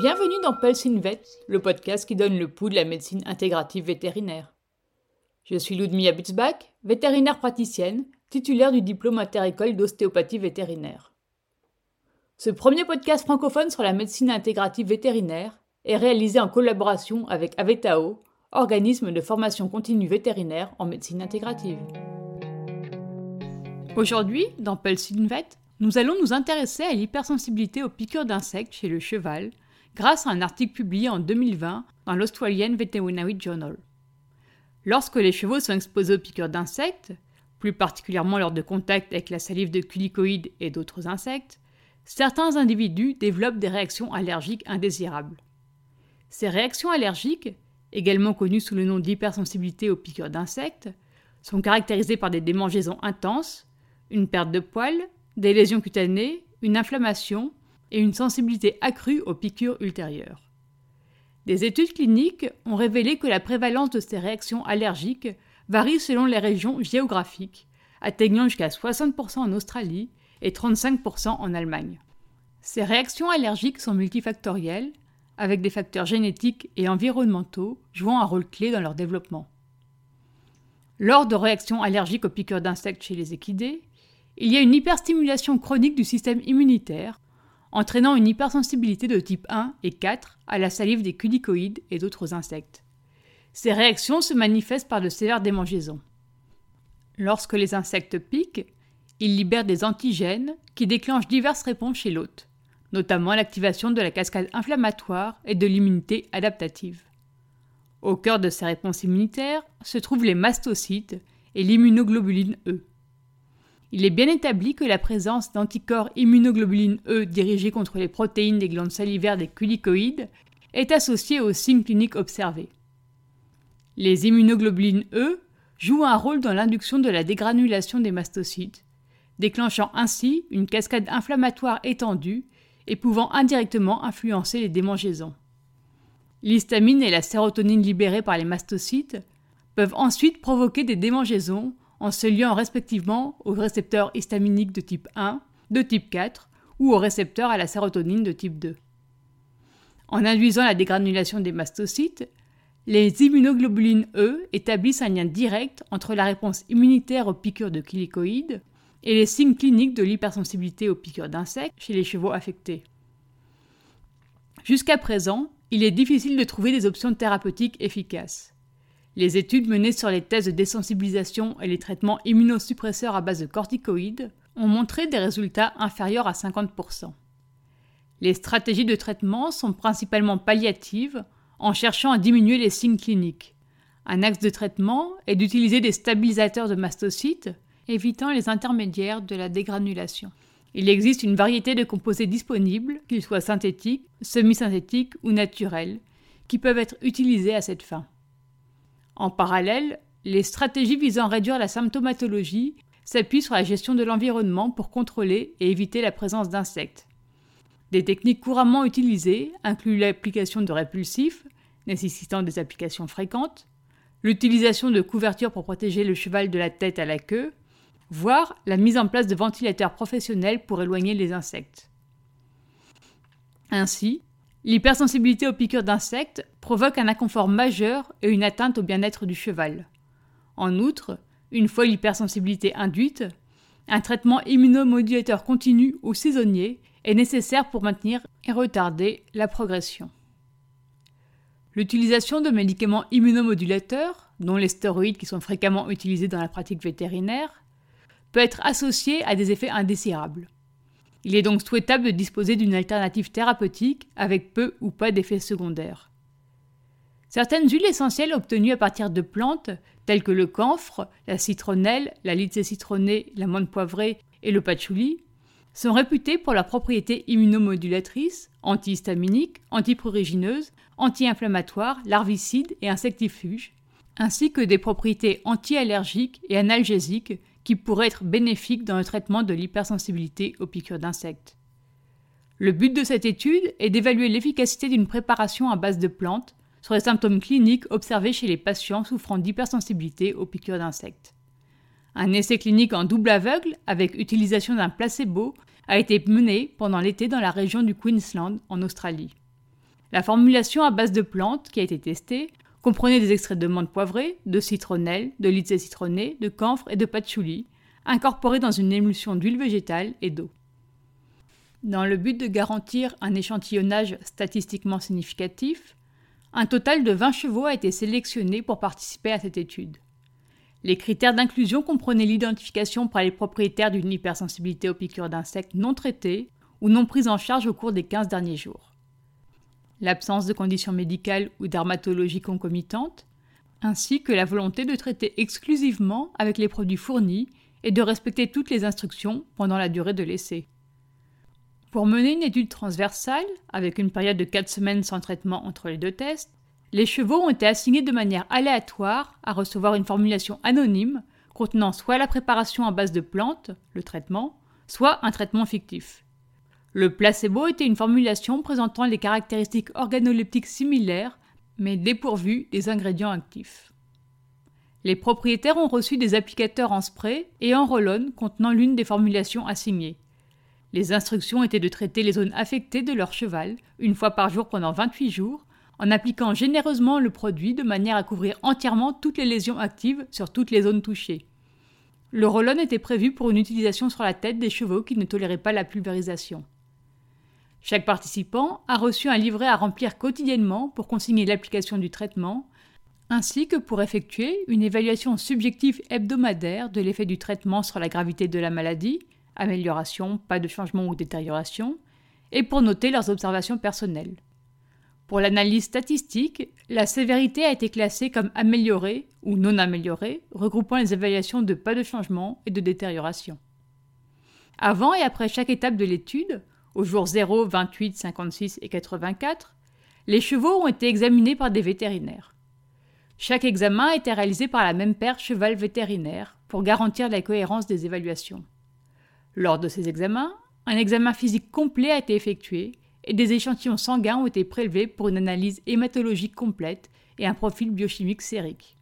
Bienvenue dans Pulse Vet, le podcast qui donne le pouls de la médecine intégrative vétérinaire. Je suis Ludmilla Butzbach, vétérinaire praticienne, titulaire du diplôme interécole d'ostéopathie vétérinaire. Ce premier podcast francophone sur la médecine intégrative vétérinaire est réalisé en collaboration avec Avetao, organisme de formation continue vétérinaire en médecine intégrative. Aujourd'hui, dans Pulse Vet, nous allons nous intéresser à l'hypersensibilité aux piqûres d'insectes chez le cheval grâce à un article publié en 2020 dans l'Australian Veterinary Journal. Lorsque les chevaux sont exposés aux piqûres d'insectes, plus particulièrement lors de contact avec la salive de culicoïdes et d'autres insectes, certains individus développent des réactions allergiques indésirables. Ces réactions allergiques, également connues sous le nom d'hypersensibilité aux piqûres d'insectes, sont caractérisées par des démangeaisons intenses, une perte de poils, des lésions cutanées, une inflammation et une sensibilité accrue aux piqûres ultérieures. Des études cliniques ont révélé que la prévalence de ces réactions allergiques varie selon les régions géographiques, atteignant jusqu'à 60% en Australie et 35% en Allemagne. Ces réactions allergiques sont multifactorielles, avec des facteurs génétiques et environnementaux jouant un rôle clé dans leur développement. Lors de réactions allergiques aux piqûres d'insectes chez les équidés, il y a une hyperstimulation chronique du système immunitaire entraînant une hypersensibilité de type 1 et 4 à la salive des culicoïdes et d'autres insectes. Ces réactions se manifestent par de sévères démangeaisons. Lorsque les insectes piquent, ils libèrent des antigènes qui déclenchent diverses réponses chez l'hôte, notamment l'activation de la cascade inflammatoire et de l'immunité adaptative. Au cœur de ces réponses immunitaires se trouvent les mastocytes et l'immunoglobuline E. Il est bien établi que la présence d'anticorps immunoglobuline E dirigés contre les protéines des glandes salivaires des culicoïdes est associée aux signes cliniques observés. Les immunoglobulines E jouent un rôle dans l'induction de la dégranulation des mastocytes, déclenchant ainsi une cascade inflammatoire étendue et pouvant indirectement influencer les démangeaisons. L'histamine et la sérotonine libérées par les mastocytes peuvent ensuite provoquer des démangeaisons en se liant respectivement aux récepteurs histaminiques de type 1, de type 4 ou aux récepteurs à la sérotonine de type 2. En induisant la dégranulation des mastocytes, les immunoglobulines E établissent un lien direct entre la réponse immunitaire aux piqûres de chilicoïdes et les signes cliniques de l'hypersensibilité aux piqûres d'insectes chez les chevaux affectés. Jusqu'à présent, il est difficile de trouver des options thérapeutiques efficaces. Les études menées sur les tests de désensibilisation et les traitements immunosuppresseurs à base de corticoïdes ont montré des résultats inférieurs à 50%. Les stratégies de traitement sont principalement palliatives en cherchant à diminuer les signes cliniques. Un axe de traitement est d'utiliser des stabilisateurs de mastocytes, évitant les intermédiaires de la dégranulation. Il existe une variété de composés disponibles, qu'ils soient synthétiques, semi-synthétiques ou naturels, qui peuvent être utilisés à cette fin. En parallèle, les stratégies visant à réduire la symptomatologie s'appuient sur la gestion de l'environnement pour contrôler et éviter la présence d'insectes. Des techniques couramment utilisées incluent l'application de répulsifs, nécessitant des applications fréquentes, l'utilisation de couvertures pour protéger le cheval de la tête à la queue, voire la mise en place de ventilateurs professionnels pour éloigner les insectes. Ainsi, L'hypersensibilité aux piqûres d'insectes provoque un inconfort majeur et une atteinte au bien-être du cheval. En outre, une fois l'hypersensibilité induite, un traitement immunomodulateur continu ou saisonnier est nécessaire pour maintenir et retarder la progression. L'utilisation de médicaments immunomodulateurs, dont les stéroïdes qui sont fréquemment utilisés dans la pratique vétérinaire, peut être associée à des effets indésirables. Il est donc souhaitable de disposer d'une alternative thérapeutique avec peu ou pas d'effets secondaires. Certaines huiles essentielles obtenues à partir de plantes, telles que le camphre, la citronnelle, la lycée citronnée, la menthe poivrée et le patchouli, sont réputées pour leurs propriétés immunomodulatrices, antihistaminiques, antiprurigineuses, anti-inflammatoires, larvicides et insectifuges, ainsi que des propriétés anti-allergiques et analgésiques qui pourrait être bénéfique dans le traitement de l'hypersensibilité aux piqûres d'insectes. Le but de cette étude est d'évaluer l'efficacité d'une préparation à base de plantes sur les symptômes cliniques observés chez les patients souffrant d'hypersensibilité aux piqûres d'insectes. Un essai clinique en double aveugle avec utilisation d'un placebo a été mené pendant l'été dans la région du Queensland en Australie. La formulation à base de plantes qui a été testée comprenait des extraits de menthe poivrée, de citronnelle, de lycée citronné, de camphre et de patchouli, incorporés dans une émulsion d'huile végétale et d'eau. Dans le but de garantir un échantillonnage statistiquement significatif, un total de 20 chevaux a été sélectionné pour participer à cette étude. Les critères d'inclusion comprenaient l'identification par les propriétaires d'une hypersensibilité aux piqûres d'insectes non traitées ou non prises en charge au cours des 15 derniers jours. L'absence de conditions médicales ou dermatologiques concomitantes, ainsi que la volonté de traiter exclusivement avec les produits fournis et de respecter toutes les instructions pendant la durée de l'essai. Pour mener une étude transversale, avec une période de 4 semaines sans traitement entre les deux tests, les chevaux ont été assignés de manière aléatoire à recevoir une formulation anonyme contenant soit la préparation à base de plantes, le traitement, soit un traitement fictif. Le placebo était une formulation présentant les caractéristiques organoleptiques similaires, mais dépourvues des ingrédients actifs. Les propriétaires ont reçu des applicateurs en spray et en roll contenant l'une des formulations assignées. Les instructions étaient de traiter les zones affectées de leur cheval une fois par jour pendant 28 jours, en appliquant généreusement le produit de manière à couvrir entièrement toutes les lésions actives sur toutes les zones touchées. Le roll était prévu pour une utilisation sur la tête des chevaux qui ne toléraient pas la pulvérisation. Chaque participant a reçu un livret à remplir quotidiennement pour consigner l'application du traitement, ainsi que pour effectuer une évaluation subjective hebdomadaire de l'effet du traitement sur la gravité de la maladie, amélioration, pas de changement ou détérioration, et pour noter leurs observations personnelles. Pour l'analyse statistique, la sévérité a été classée comme améliorée ou non améliorée, regroupant les évaluations de pas de changement et de détérioration. Avant et après chaque étape de l'étude, aux jours 0, 28, 56 et 84, les chevaux ont été examinés par des vétérinaires. Chaque examen a été réalisé par la même paire cheval vétérinaire pour garantir la cohérence des évaluations. Lors de ces examens, un examen physique complet a été effectué et des échantillons sanguins ont été prélevés pour une analyse hématologique complète et un profil biochimique sérique.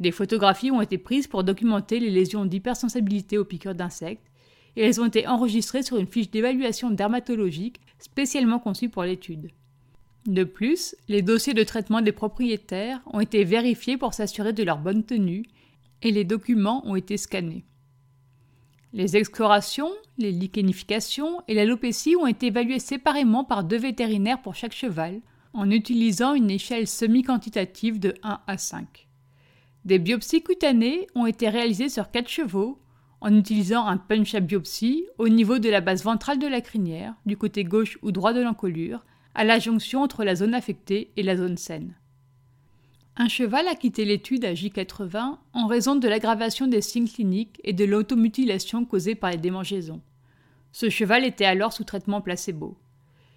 Des photographies ont été prises pour documenter les lésions d'hypersensibilité aux piqûres d'insectes et elles ont été enregistrées sur une fiche d'évaluation dermatologique spécialement conçue pour l'étude. De plus, les dossiers de traitement des propriétaires ont été vérifiés pour s'assurer de leur bonne tenue et les documents ont été scannés. Les exclorations, les lichenifications et l'alopécie ont été évaluées séparément par deux vétérinaires pour chaque cheval, en utilisant une échelle semi-quantitative de 1 à 5. Des biopsies cutanées ont été réalisées sur quatre chevaux en utilisant un punch à biopsie au niveau de la base ventrale de la crinière, du côté gauche ou droit de l'encolure, à la jonction entre la zone affectée et la zone saine. Un cheval a quitté l'étude à J80 en raison de l'aggravation des signes cliniques et de l'automutilation causée par les démangeaisons. Ce cheval était alors sous traitement placebo.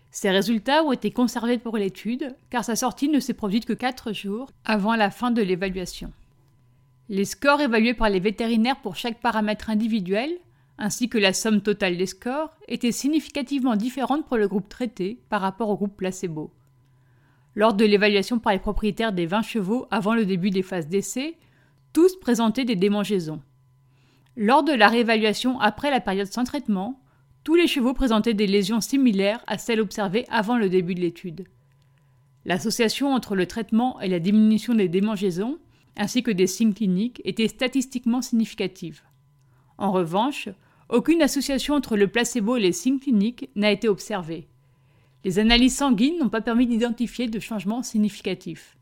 Ces résultats ont été conservés pour l'étude car sa sortie ne s'est produite que 4 jours avant la fin de l'évaluation. Les scores évalués par les vétérinaires pour chaque paramètre individuel, ainsi que la somme totale des scores, étaient significativement différentes pour le groupe traité par rapport au groupe placebo. Lors de l'évaluation par les propriétaires des 20 chevaux avant le début des phases d'essai, tous présentaient des démangeaisons. Lors de la réévaluation après la période sans traitement, tous les chevaux présentaient des lésions similaires à celles observées avant le début de l'étude. L'association entre le traitement et la diminution des démangeaisons, ainsi que des signes cliniques, était statistiquement significative. En revanche, aucune association entre le placebo et les signes cliniques n'a été observée. Les analyses sanguines n'ont pas permis d'identifier de changements significatifs.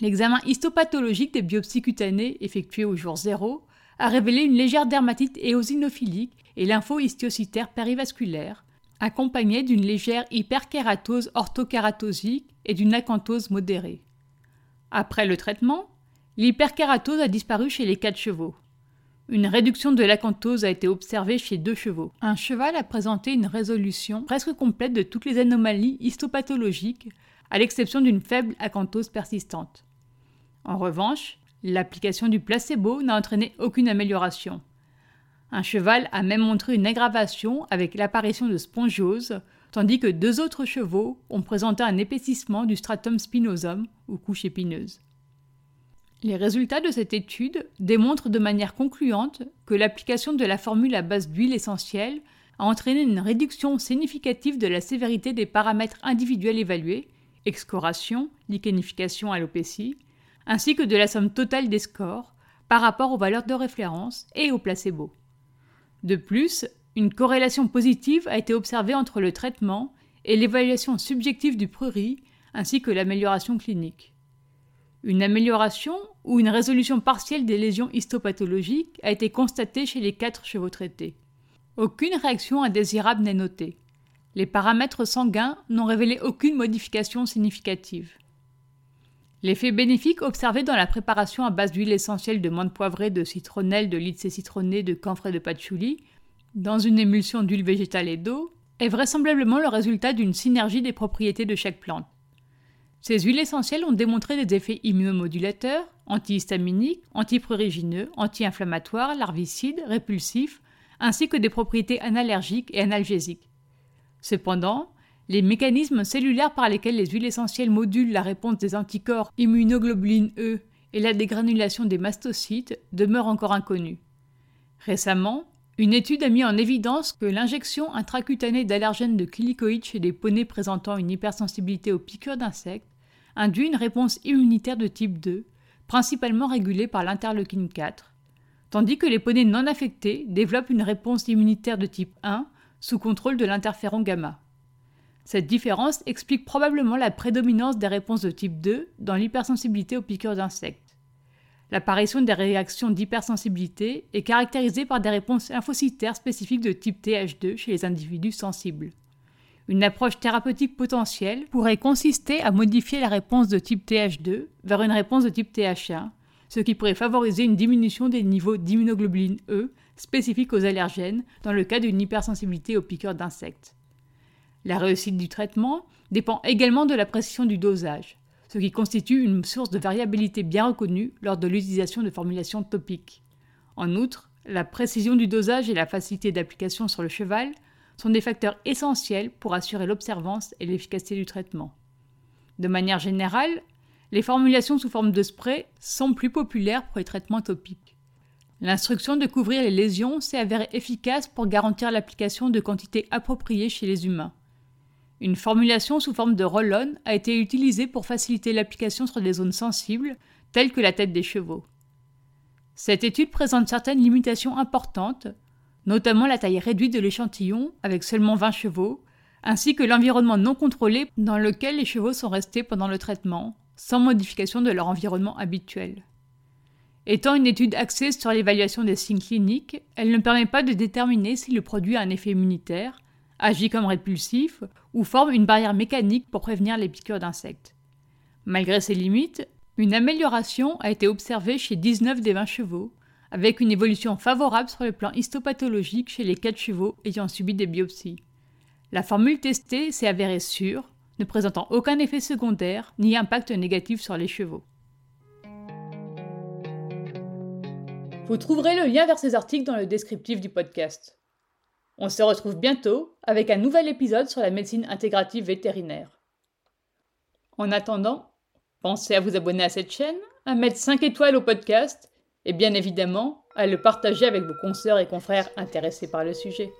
L'examen histopathologique des biopsies cutanées effectué au jour 0 a révélé une légère dermatite éosinophilique et lymphohistiocytaire périvasculaire, accompagnée d'une légère hyperkératose orthokératosique et d'une acanthose modérée. Après le traitement, l'hyperkératose a disparu chez les quatre chevaux. Une réduction de l'acanthose a été observée chez deux chevaux. Un cheval a présenté une résolution presque complète de toutes les anomalies histopathologiques, à l'exception d'une faible acanthose persistante. En revanche, l'application du placebo n'a entraîné aucune amélioration. Un cheval a même montré une aggravation avec l'apparition de spongiose, tandis que deux autres chevaux ont présenté un épaississement du stratum spinosum ou couche épineuse. Les résultats de cette étude démontrent de manière concluante que l'application de la formule à base d'huile essentielle a entraîné une réduction significative de la sévérité des paramètres individuels évalués, excoration, lichenification, alopécie, ainsi que de la somme totale des scores par rapport aux valeurs de référence et au placebo. De plus, une corrélation positive a été observée entre le traitement et l'évaluation subjective du prurit ainsi que l'amélioration clinique. Une amélioration ou une résolution partielle des lésions histopathologiques a été constatée chez les quatre chevaux traités. Aucune réaction indésirable n'est notée. Les paramètres sanguins n'ont révélé aucune modification significative. L'effet bénéfique observé dans la préparation à base d'huile essentielle de menthe poivrée, de citronnelle, de lycée citronné, de camphre et de patchouli, dans une émulsion d'huile végétale et d'eau, est vraisemblablement le résultat d'une synergie des propriétés de chaque plante. Ces huiles essentielles ont démontré des effets immunomodulateurs, antihistaminiques, antiprurigineux, anti-inflammatoires, larvicides, répulsifs, ainsi que des propriétés analergiques et analgésiques. Cependant, les mécanismes cellulaires par lesquels les huiles essentielles modulent la réponse des anticorps immunoglobulines E et la dégranulation des mastocytes demeurent encore inconnus. Récemment, une étude a mis en évidence que l'injection intracutanée d'allergènes de clicoïdes chez des poneys présentant une hypersensibilité aux piqûres d'insectes induit une réponse immunitaire de type 2, principalement régulée par l'interleukine 4, tandis que les poneys non affectés développent une réponse immunitaire de type 1 sous contrôle de l'interféron gamma. Cette différence explique probablement la prédominance des réponses de type 2 dans l'hypersensibilité aux piqûres d'insectes. L'apparition des réactions d'hypersensibilité est caractérisée par des réponses lymphocytaires spécifiques de type TH2 chez les individus sensibles. Une approche thérapeutique potentielle pourrait consister à modifier la réponse de type TH2 vers une réponse de type TH1, ce qui pourrait favoriser une diminution des niveaux d'immunoglobuline E spécifiques aux allergènes dans le cas d'une hypersensibilité aux piqûres d'insectes. La réussite du traitement dépend également de la précision du dosage, ce qui constitue une source de variabilité bien reconnue lors de l'utilisation de formulations topiques. En outre, la précision du dosage et la facilité d'application sur le cheval sont des facteurs essentiels pour assurer l'observance et l'efficacité du traitement. De manière générale, les formulations sous forme de spray sont plus populaires pour les traitements topiques. L'instruction de couvrir les lésions s'est avérée efficace pour garantir l'application de quantités appropriées chez les humains. Une formulation sous forme de roll-on a été utilisée pour faciliter l'application sur des zones sensibles, telles que la tête des chevaux. Cette étude présente certaines limitations importantes, notamment la taille réduite de l'échantillon, avec seulement 20 chevaux, ainsi que l'environnement non contrôlé dans lequel les chevaux sont restés pendant le traitement, sans modification de leur environnement habituel. Étant une étude axée sur l'évaluation des signes cliniques, elle ne permet pas de déterminer si le produit a un effet immunitaire, agit comme répulsif ou forme une barrière mécanique pour prévenir les piqûres d'insectes. Malgré ces limites, une amélioration a été observée chez 19 des 20 chevaux, avec une évolution favorable sur le plan histopathologique chez les 4 chevaux ayant subi des biopsies. La formule testée s'est avérée sûre, ne présentant aucun effet secondaire ni impact négatif sur les chevaux. Vous trouverez le lien vers ces articles dans le descriptif du podcast. On se retrouve bientôt avec un nouvel épisode sur la médecine intégrative vétérinaire. En attendant, pensez à vous abonner à cette chaîne, à mettre 5 étoiles au podcast et bien évidemment à le partager avec vos consoeurs et confrères intéressés par le sujet.